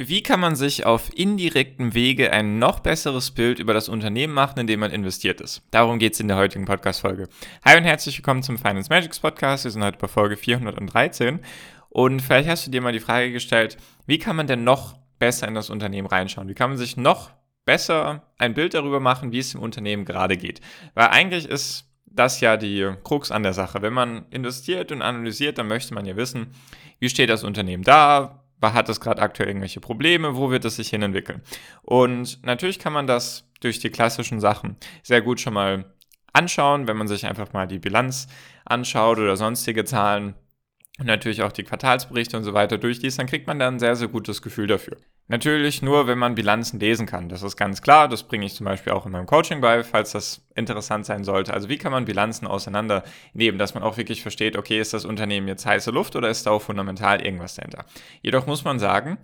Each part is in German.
Wie kann man sich auf indirektem Wege ein noch besseres Bild über das Unternehmen machen, in dem man investiert ist? Darum geht es in der heutigen Podcast-Folge. Hi und herzlich willkommen zum Finance Magics Podcast. Wir sind heute bei Folge 413. Und vielleicht hast du dir mal die Frage gestellt, wie kann man denn noch besser in das Unternehmen reinschauen? Wie kann man sich noch besser ein Bild darüber machen, wie es dem Unternehmen gerade geht? Weil eigentlich ist das ja die Krux an der Sache. Wenn man investiert und analysiert, dann möchte man ja wissen, wie steht das Unternehmen da? Hat es gerade aktuell irgendwelche Probleme, wo wird es sich hin entwickeln. Und natürlich kann man das durch die klassischen Sachen sehr gut schon mal anschauen, wenn man sich einfach mal die Bilanz anschaut oder sonstige Zahlen und natürlich auch die Quartalsberichte und so weiter durchliest, dann kriegt man da ein sehr, sehr gutes Gefühl dafür. Natürlich nur, wenn man Bilanzen lesen kann. Das ist ganz klar. Das bringe ich zum Beispiel auch in meinem Coaching bei, falls das interessant sein sollte. Also wie kann man Bilanzen auseinandernehmen, dass man auch wirklich versteht, okay, ist das Unternehmen jetzt heiße Luft oder ist da auch fundamental irgendwas dahinter? Jedoch muss man sagen,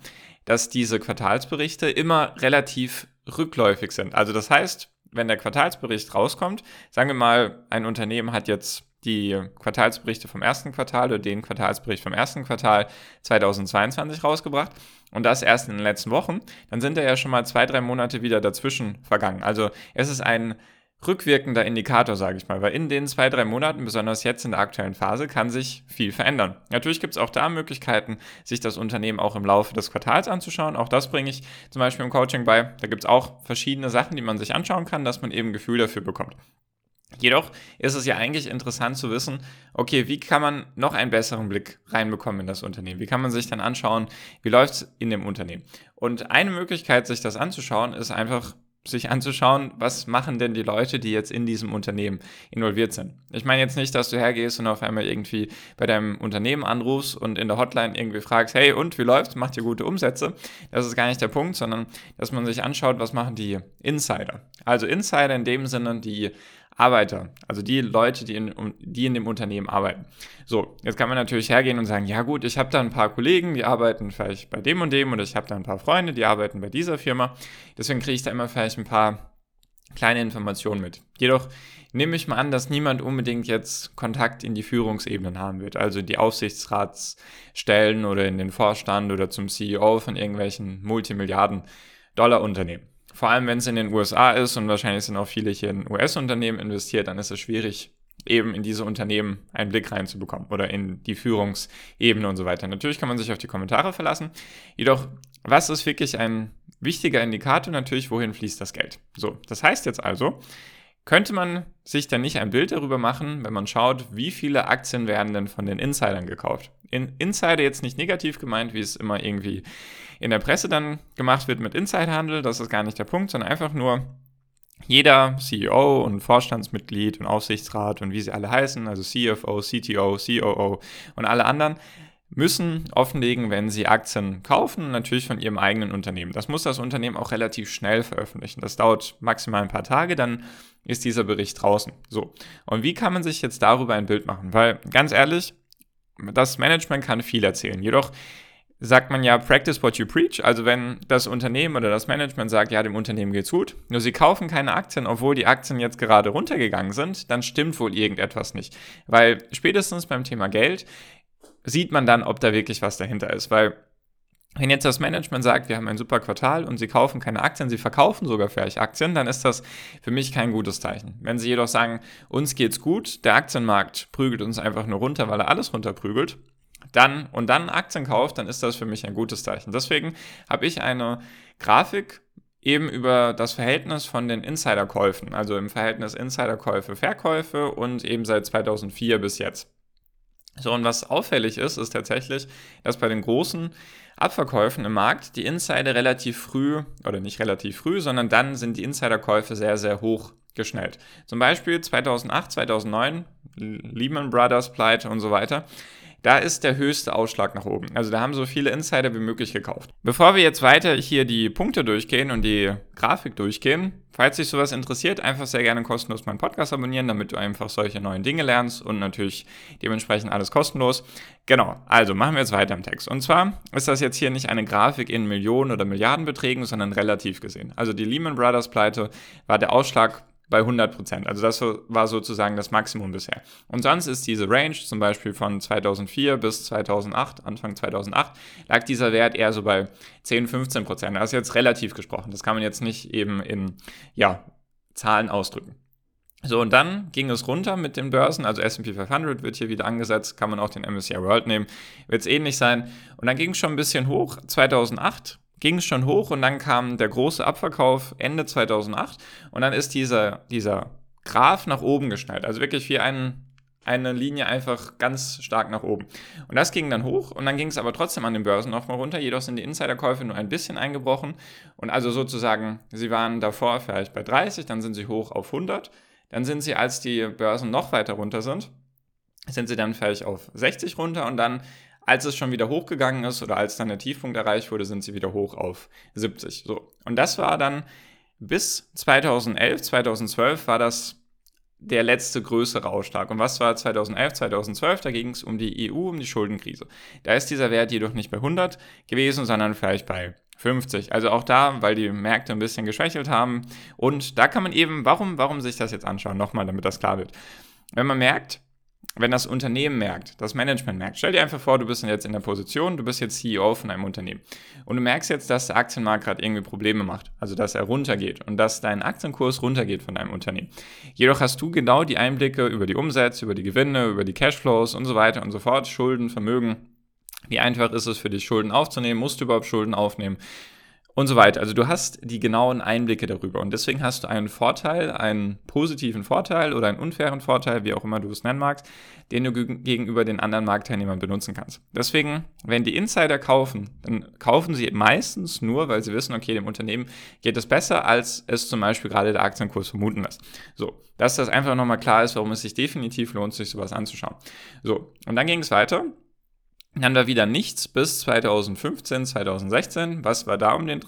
dass diese Quartalsberichte immer relativ rückläufig sind. Also das heißt, wenn der Quartalsbericht rauskommt, sagen wir mal, ein Unternehmen hat jetzt die Quartalsberichte vom ersten Quartal oder den Quartalsbericht vom ersten Quartal 2022 rausgebracht und das erst in den letzten Wochen, dann sind da ja schon mal zwei, drei Monate wieder dazwischen vergangen. Also es ist ein rückwirkender Indikator, sage ich mal, weil in den zwei, drei Monaten, besonders jetzt in der aktuellen Phase, kann sich viel verändern. Natürlich gibt es auch da Möglichkeiten, sich das Unternehmen auch im Laufe des Quartals anzuschauen. Auch das bringe ich zum Beispiel im Coaching bei. Da gibt es auch verschiedene Sachen, die man sich anschauen kann, dass man eben ein Gefühl dafür bekommt. Jedoch ist es ja eigentlich interessant zu wissen, okay, wie kann man noch einen besseren Blick reinbekommen in das Unternehmen? Wie kann man sich dann anschauen, wie läuft es in dem Unternehmen? Und eine Möglichkeit, sich das anzuschauen, ist einfach sich anzuschauen, was machen denn die Leute, die jetzt in diesem Unternehmen involviert sind. Ich meine jetzt nicht, dass du hergehst und auf einmal irgendwie bei deinem Unternehmen anrufst und in der Hotline irgendwie fragst, hey und wie läuft's, macht ihr gute Umsätze? Das ist gar nicht der Punkt, sondern dass man sich anschaut, was machen die Insider. Also Insider in dem Sinne, die Arbeiter, also die Leute, die in, die in dem Unternehmen arbeiten. So, jetzt kann man natürlich hergehen und sagen, ja gut, ich habe da ein paar Kollegen, die arbeiten vielleicht bei dem und dem und ich habe da ein paar Freunde, die arbeiten bei dieser Firma. Deswegen kriege ich da immer vielleicht ein paar kleine Informationen mit. Jedoch nehme ich mal an, dass niemand unbedingt jetzt Kontakt in die Führungsebenen haben wird, also die Aufsichtsratsstellen oder in den Vorstand oder zum CEO von irgendwelchen Multimilliarden-Dollar-Unternehmen. Vor allem, wenn es in den USA ist und wahrscheinlich sind auch viele hier in US-Unternehmen investiert, dann ist es schwierig, eben in diese Unternehmen einen Blick reinzubekommen oder in die Führungsebene und so weiter. Natürlich kann man sich auf die Kommentare verlassen. Jedoch, was ist wirklich ein wichtiger Indikator? Natürlich, wohin fließt das Geld? So, das heißt jetzt also, könnte man sich dann nicht ein Bild darüber machen, wenn man schaut, wie viele Aktien werden denn von den Insidern gekauft? In Insider jetzt nicht negativ gemeint, wie es immer irgendwie in der Presse dann gemacht wird mit Insiderhandel, das ist gar nicht der Punkt, sondern einfach nur jeder CEO und Vorstandsmitglied und Aufsichtsrat und wie sie alle heißen, also CFO, CTO, COO und alle anderen, müssen offenlegen, wenn sie Aktien kaufen, natürlich von ihrem eigenen Unternehmen. Das muss das Unternehmen auch relativ schnell veröffentlichen. Das dauert maximal ein paar Tage, dann ist dieser Bericht draußen. So. Und wie kann man sich jetzt darüber ein Bild machen? Weil ganz ehrlich, das Management kann viel erzählen. Jedoch sagt man ja, practice what you preach. Also wenn das Unternehmen oder das Management sagt, ja, dem Unternehmen geht's gut, nur sie kaufen keine Aktien, obwohl die Aktien jetzt gerade runtergegangen sind, dann stimmt wohl irgendetwas nicht. Weil spätestens beim Thema Geld sieht man dann, ob da wirklich was dahinter ist. Weil wenn jetzt das Management sagt, wir haben ein super Quartal und sie kaufen keine Aktien, sie verkaufen sogar vielleicht Aktien, dann ist das für mich kein gutes Zeichen. Wenn sie jedoch sagen, uns geht's gut, der Aktienmarkt prügelt uns einfach nur runter, weil er alles runterprügelt, dann und dann Aktien kauft, dann ist das für mich ein gutes Zeichen. Deswegen habe ich eine Grafik eben über das Verhältnis von den Insiderkäufen, also im Verhältnis Insiderkäufe, Verkäufe und eben seit 2004 bis jetzt. So, und was auffällig ist, ist tatsächlich, dass bei den großen Abverkäufen im Markt die Insider relativ früh, oder nicht relativ früh, sondern dann sind die Insiderkäufe sehr, sehr hoch geschnellt. Zum Beispiel 2008, 2009, Lehman Brothers Pleite und so weiter. Da ist der höchste Ausschlag nach oben. Also da haben so viele Insider wie möglich gekauft. Bevor wir jetzt weiter hier die Punkte durchgehen und die Grafik durchgehen, falls dich sowas interessiert, einfach sehr gerne kostenlos meinen Podcast abonnieren, damit du einfach solche neuen Dinge lernst und natürlich dementsprechend alles kostenlos. Genau, also machen wir jetzt weiter im Text. Und zwar ist das jetzt hier nicht eine Grafik in Millionen oder Milliardenbeträgen, sondern relativ gesehen. Also die Lehman Brothers Pleite war der Ausschlag bei 100 Prozent. Also das war sozusagen das Maximum bisher. Und sonst ist diese Range zum Beispiel von 2004 bis 2008, Anfang 2008, lag dieser Wert eher so bei 10, 15 Prozent. Das ist jetzt relativ gesprochen. Das kann man jetzt nicht eben in ja, Zahlen ausdrücken. So, und dann ging es runter mit den Börsen, also S&P 500 wird hier wieder angesetzt, kann man auch den MSCI World nehmen, wird es ähnlich sein. Und dann ging es schon ein bisschen hoch, 2008 ging es schon hoch und dann kam der große Abverkauf Ende 2008 und dann ist dieser, dieser Graph nach oben geschnallt. Also wirklich wie ein, eine Linie einfach ganz stark nach oben. Und das ging dann hoch und dann ging es aber trotzdem an den Börsen nochmal runter. Jedoch sind die Insiderkäufe nur ein bisschen eingebrochen. Und also sozusagen, sie waren davor vielleicht bei 30, dann sind sie hoch auf 100. Dann sind sie, als die Börsen noch weiter runter sind, sind sie dann vielleicht auf 60 runter und dann als es schon wieder hochgegangen ist oder als dann der Tiefpunkt erreicht wurde, sind sie wieder hoch auf 70. So. Und das war dann bis 2011, 2012 war das der letzte größere Ausschlag. Und was war 2011, 2012? Da ging es um die EU, um die Schuldenkrise. Da ist dieser Wert jedoch nicht bei 100 gewesen, sondern vielleicht bei 50. Also auch da, weil die Märkte ein bisschen geschwächelt haben. Und da kann man eben, warum, warum sich das jetzt anschauen? Nochmal, damit das klar wird. Wenn man merkt, wenn das Unternehmen merkt, das Management merkt, stell dir einfach vor, du bist jetzt in der Position, du bist jetzt CEO von einem Unternehmen und du merkst jetzt, dass der Aktienmarkt gerade irgendwie Probleme macht, also dass er runtergeht und dass dein Aktienkurs runtergeht von deinem Unternehmen. Jedoch hast du genau die Einblicke über die Umsätze, über die Gewinne, über die Cashflows und so weiter und so fort, Schulden, Vermögen. Wie einfach ist es für dich, Schulden aufzunehmen? Musst du überhaupt Schulden aufnehmen? Und so weiter. Also du hast die genauen Einblicke darüber und deswegen hast du einen Vorteil, einen positiven Vorteil oder einen unfairen Vorteil, wie auch immer du es nennen magst, den du gegenüber den anderen Marktteilnehmern benutzen kannst. Deswegen, wenn die Insider kaufen, dann kaufen sie meistens nur, weil sie wissen, okay, dem Unternehmen geht es besser, als es zum Beispiel gerade der Aktienkurs vermuten lässt. So, dass das einfach nochmal klar ist, warum es sich definitiv lohnt, sich sowas anzuschauen. So, und dann ging es weiter dann war wieder nichts bis 2015, 2016. Was war da um den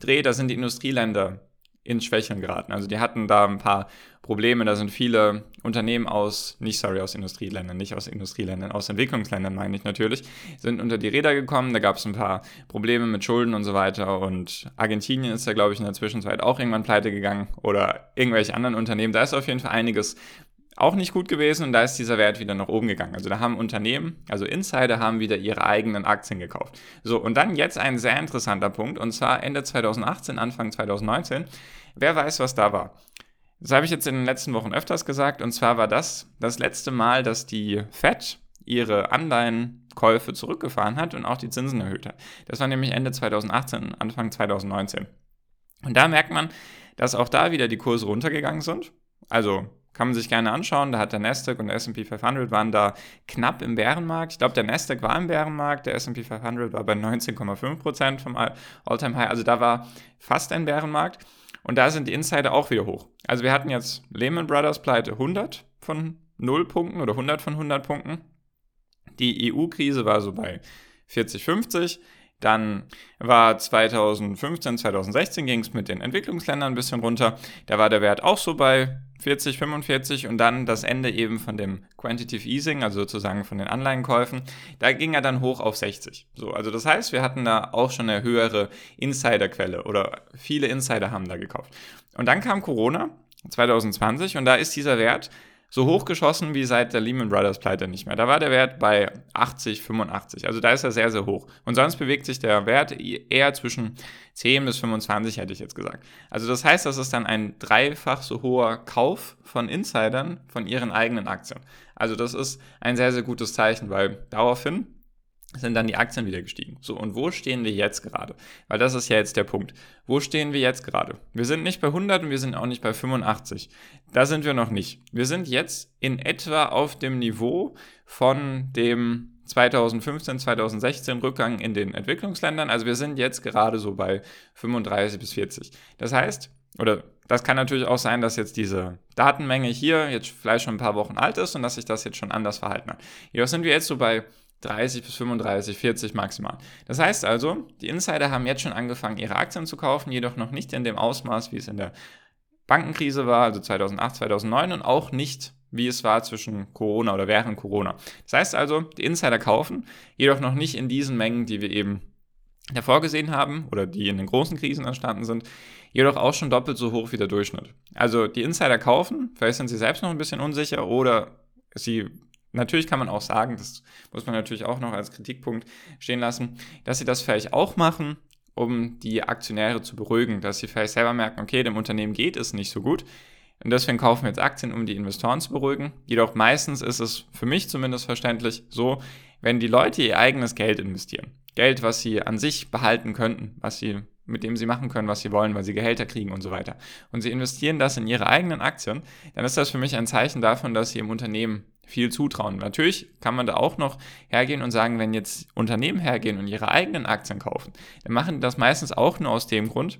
Dreh? Da sind die Industrieländer ins Schwächeln geraten. Also die hatten da ein paar Probleme. Da sind viele Unternehmen aus, nicht sorry, aus Industrieländern, nicht aus Industrieländern, aus Entwicklungsländern meine ich natürlich, sind unter die Räder gekommen. Da gab es ein paar Probleme mit Schulden und so weiter. Und Argentinien ist da, glaube ich, in der Zwischenzeit auch irgendwann pleite gegangen oder irgendwelche anderen Unternehmen. Da ist auf jeden Fall einiges auch nicht gut gewesen und da ist dieser Wert wieder nach oben gegangen. Also da haben Unternehmen, also Insider haben wieder ihre eigenen Aktien gekauft. So, und dann jetzt ein sehr interessanter Punkt und zwar Ende 2018, Anfang 2019. Wer weiß, was da war? Das habe ich jetzt in den letzten Wochen öfters gesagt und zwar war das das letzte Mal, dass die Fed ihre Anleihenkäufe zurückgefahren hat und auch die Zinsen erhöht hat. Das war nämlich Ende 2018, Anfang 2019. Und da merkt man, dass auch da wieder die Kurse runtergegangen sind. Also kann man sich gerne anschauen. Da hat der Nasdaq und der S&P 500 waren da knapp im Bärenmarkt. Ich glaube, der Nasdaq war im Bärenmarkt, der S&P 500 war bei 19,5% vom All-Time-High. Also da war fast ein Bärenmarkt. Und da sind die Insider auch wieder hoch. Also wir hatten jetzt Lehman Brothers Pleite 100 von 0 Punkten oder 100 von 100 Punkten. Die EU-Krise war so bei 40, 50. Dann war 2015, 2016 ging es mit den Entwicklungsländern ein bisschen runter. Da war der Wert auch so bei 40, 45 und dann das Ende eben von dem Quantitative Easing, also sozusagen von den Anleihenkäufen, da ging er dann hoch auf 60. So, also das heißt, wir hatten da auch schon eine höhere Insiderquelle oder viele Insider haben da gekauft. Und dann kam Corona 2020 und da ist dieser Wert so hochgeschossen wie seit der Lehman Brothers Pleite nicht mehr. Da war der Wert bei 80, 85. Also da ist er sehr, sehr hoch. Und sonst bewegt sich der Wert eher zwischen 10 bis 25, hätte ich jetzt gesagt. Also das heißt, das ist dann ein dreifach so hoher Kauf von Insidern von ihren eigenen Aktien. Also das ist ein sehr, sehr gutes Zeichen, weil daraufhin sind dann die Aktien wieder gestiegen. So, und wo stehen wir jetzt gerade? Weil das ist ja jetzt der Punkt. Wo stehen wir jetzt gerade? Wir sind nicht bei 100 und wir sind auch nicht bei 85. Da sind wir noch nicht. Wir sind jetzt in etwa auf dem Niveau von dem 2015, 2016 Rückgang in den Entwicklungsländern. Also wir sind jetzt gerade so bei 35 bis 40. Das heißt, oder das kann natürlich auch sein, dass jetzt diese Datenmenge hier jetzt vielleicht schon ein paar Wochen alt ist und dass sich das jetzt schon anders verhalten hat. Jedoch sind wir jetzt so bei 30 bis 35, 40 maximal. Das heißt also, die Insider haben jetzt schon angefangen, ihre Aktien zu kaufen, jedoch noch nicht in dem Ausmaß, wie es in der Bankenkrise war, also 2008, 2009 und auch nicht, wie es war zwischen Corona oder während Corona. Das heißt also, die Insider kaufen, jedoch noch nicht in diesen Mengen, die wir eben davor gesehen haben oder die in den großen Krisen entstanden sind, jedoch auch schon doppelt so hoch wie der Durchschnitt. Also die Insider kaufen, vielleicht sind sie selbst noch ein bisschen unsicher oder sie Natürlich kann man auch sagen, das muss man natürlich auch noch als Kritikpunkt stehen lassen, dass sie das vielleicht auch machen, um die Aktionäre zu beruhigen, dass sie vielleicht selber merken, okay, dem Unternehmen geht es nicht so gut. Und deswegen kaufen wir jetzt Aktien, um die Investoren zu beruhigen. Jedoch meistens ist es für mich zumindest verständlich so, wenn die Leute ihr eigenes Geld investieren. Geld, was sie an sich behalten könnten, was sie mit dem sie machen können, was sie wollen, weil sie Gehälter kriegen und so weiter. Und sie investieren das in ihre eigenen Aktien, dann ist das für mich ein Zeichen davon, dass sie im Unternehmen viel zutrauen. Natürlich kann man da auch noch hergehen und sagen, wenn jetzt Unternehmen hergehen und ihre eigenen Aktien kaufen, dann machen die das meistens auch nur aus dem Grund,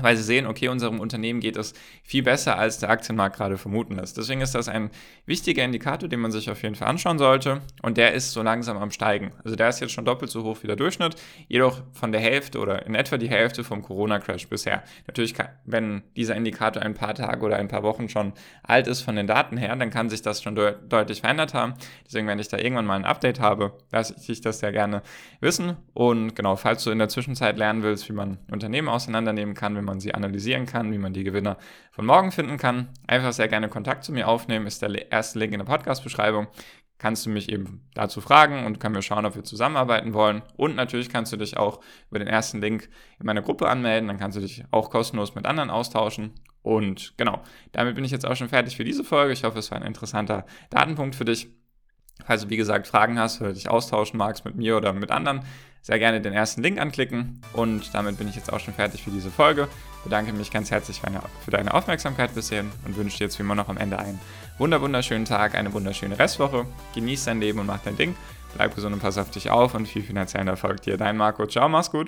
weil sie sehen, okay, unserem Unternehmen geht es viel besser, als der Aktienmarkt gerade vermuten lässt. Deswegen ist das ein wichtiger Indikator, den man sich auf jeden Fall anschauen sollte und der ist so langsam am Steigen. Also der ist jetzt schon doppelt so hoch wie der Durchschnitt, jedoch von der Hälfte oder in etwa die Hälfte vom Corona-Crash bisher. Natürlich, kann, wenn dieser Indikator ein paar Tage oder ein paar Wochen schon alt ist von den Daten her, dann kann sich das schon de deutlich verändert haben. Deswegen, wenn ich da irgendwann mal ein Update habe, lasse ich das sehr gerne wissen und genau, falls du in der Zwischenzeit lernen willst, wie man Unternehmen auseinandernehmen kann, man sie analysieren kann, wie man die Gewinner von morgen finden kann. Einfach sehr gerne Kontakt zu mir aufnehmen, ist der erste Link in der Podcast-Beschreibung. Kannst du mich eben dazu fragen und können wir schauen, ob wir zusammenarbeiten wollen. Und natürlich kannst du dich auch über den ersten Link in meiner Gruppe anmelden. Dann kannst du dich auch kostenlos mit anderen austauschen. Und genau, damit bin ich jetzt auch schon fertig für diese Folge. Ich hoffe, es war ein interessanter Datenpunkt für dich. Falls du, wie gesagt, Fragen hast oder dich austauschen magst mit mir oder mit anderen, sehr gerne den ersten Link anklicken. Und damit bin ich jetzt auch schon fertig für diese Folge. Bedanke mich ganz herzlich für deine Aufmerksamkeit bisher und wünsche dir jetzt wie immer noch am Ende einen wunderschönen Tag, eine wunderschöne Restwoche. Genieß dein Leben und mach dein Ding. Bleib gesund und pass auf dich auf und viel finanziellen Erfolg dir. Dein Marco. Ciao, mach's gut.